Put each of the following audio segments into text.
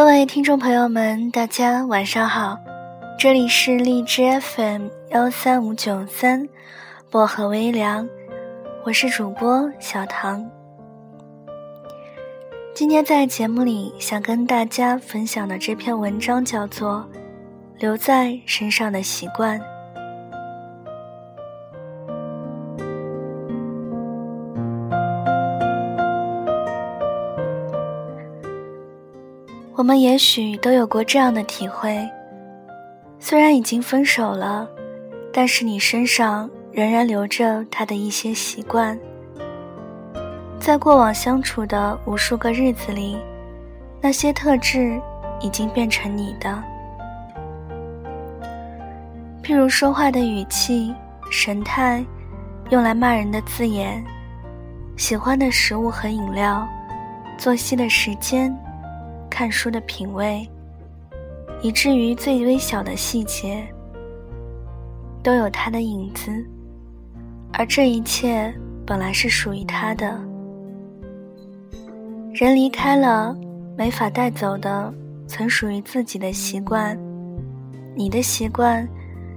各位听众朋友们，大家晚上好，这里是荔枝 FM 幺三五九三，薄荷微凉，我是主播小唐。今天在节目里想跟大家分享的这篇文章叫做《留在身上的习惯》。我们也许都有过这样的体会：虽然已经分手了，但是你身上仍然留着他的一些习惯，在过往相处的无数个日子里，那些特质已经变成你的。譬如说话的语气、神态，用来骂人的字眼，喜欢的食物和饮料，作息的时间。看书的品味，以至于最微小的细节，都有他的影子，而这一切本来是属于他的。人离开了，没法带走的，曾属于自己的习惯，你的习惯，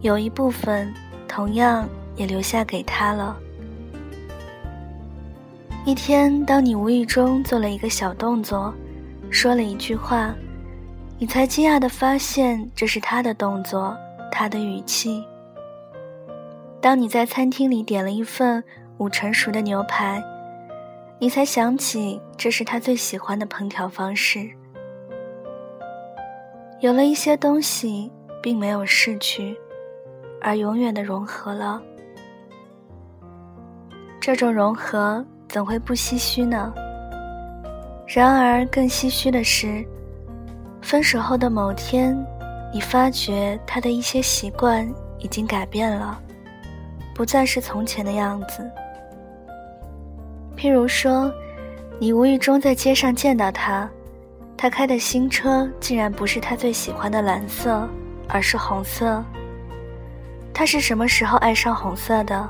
有一部分同样也留下给他了。一天，当你无意中做了一个小动作。说了一句话，你才惊讶的发现这是他的动作，他的语气。当你在餐厅里点了一份五成熟的牛排，你才想起这是他最喜欢的烹调方式。有了一些东西，并没有逝去，而永远的融合了。这种融合怎会不唏嘘呢？然而，更唏嘘的是，分手后的某天，你发觉他的一些习惯已经改变了，不再是从前的样子。譬如说，你无意中在街上见到他，他开的新车竟然不是他最喜欢的蓝色，而是红色。他是什么时候爱上红色的？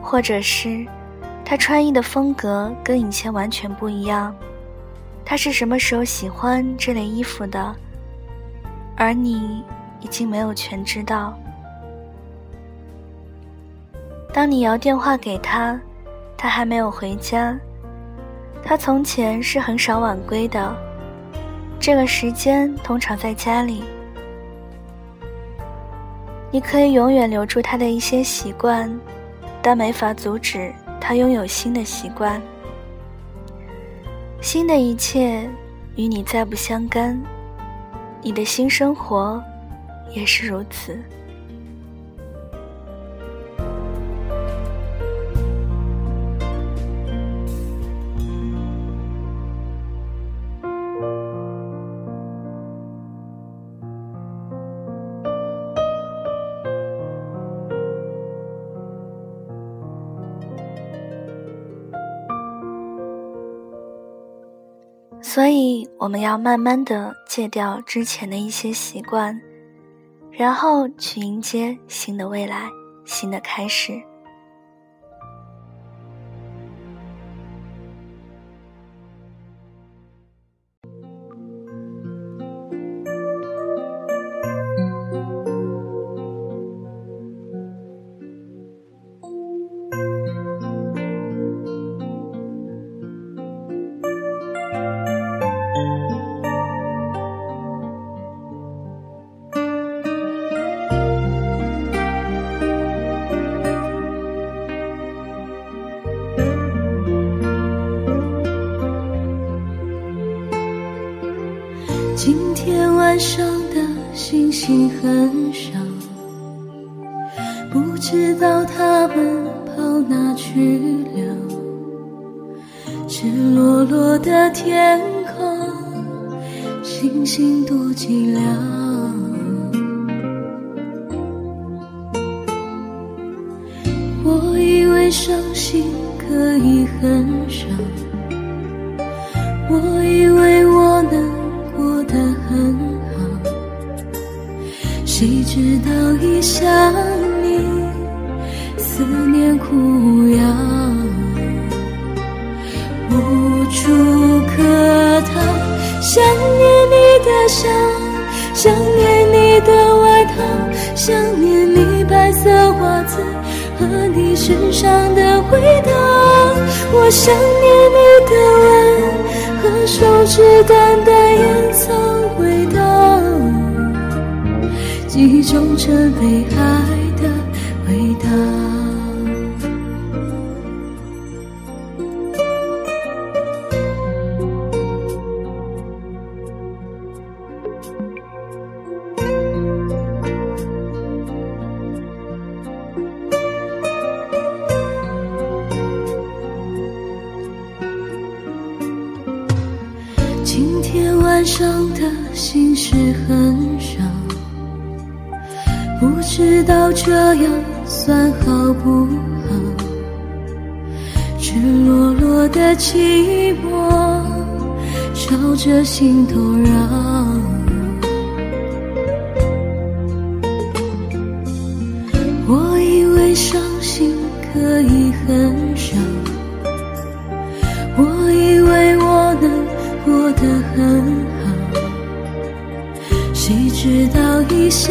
或者是？他穿衣的风格跟以前完全不一样，他是什么时候喜欢这类衣服的？而你已经没有全知道。当你摇电话给他，他还没有回家。他从前是很少晚归的，这个时间通常在家里。你可以永远留住他的一些习惯，但没法阻止。他拥有新的习惯，新的一切与你再不相干，你的新生活也是如此。所以，我们要慢慢的戒掉之前的一些习惯，然后去迎接新的未来，新的开始。很少，不知道他们跑哪去了。赤裸裸的天空，星星多寂寥。我以为伤心可以很少，我以为我能过得很。谁知道一想你，思念苦药，无处可逃，想念你的笑，想念你的外套，想念你白色袜子和你身上的味道。我想念你的吻和手指淡淡烟草味道，记忆中这被爱的味道。今天晚上的心事很，知道这样算好不好？赤裸裸的寂寞朝着心头绕，我以为伤心可以很少，我以为我能。过得很好，谁知道一想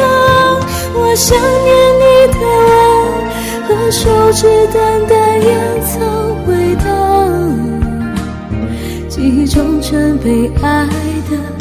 想念你的吻和手指淡淡烟草味道，记忆中曾被爱的。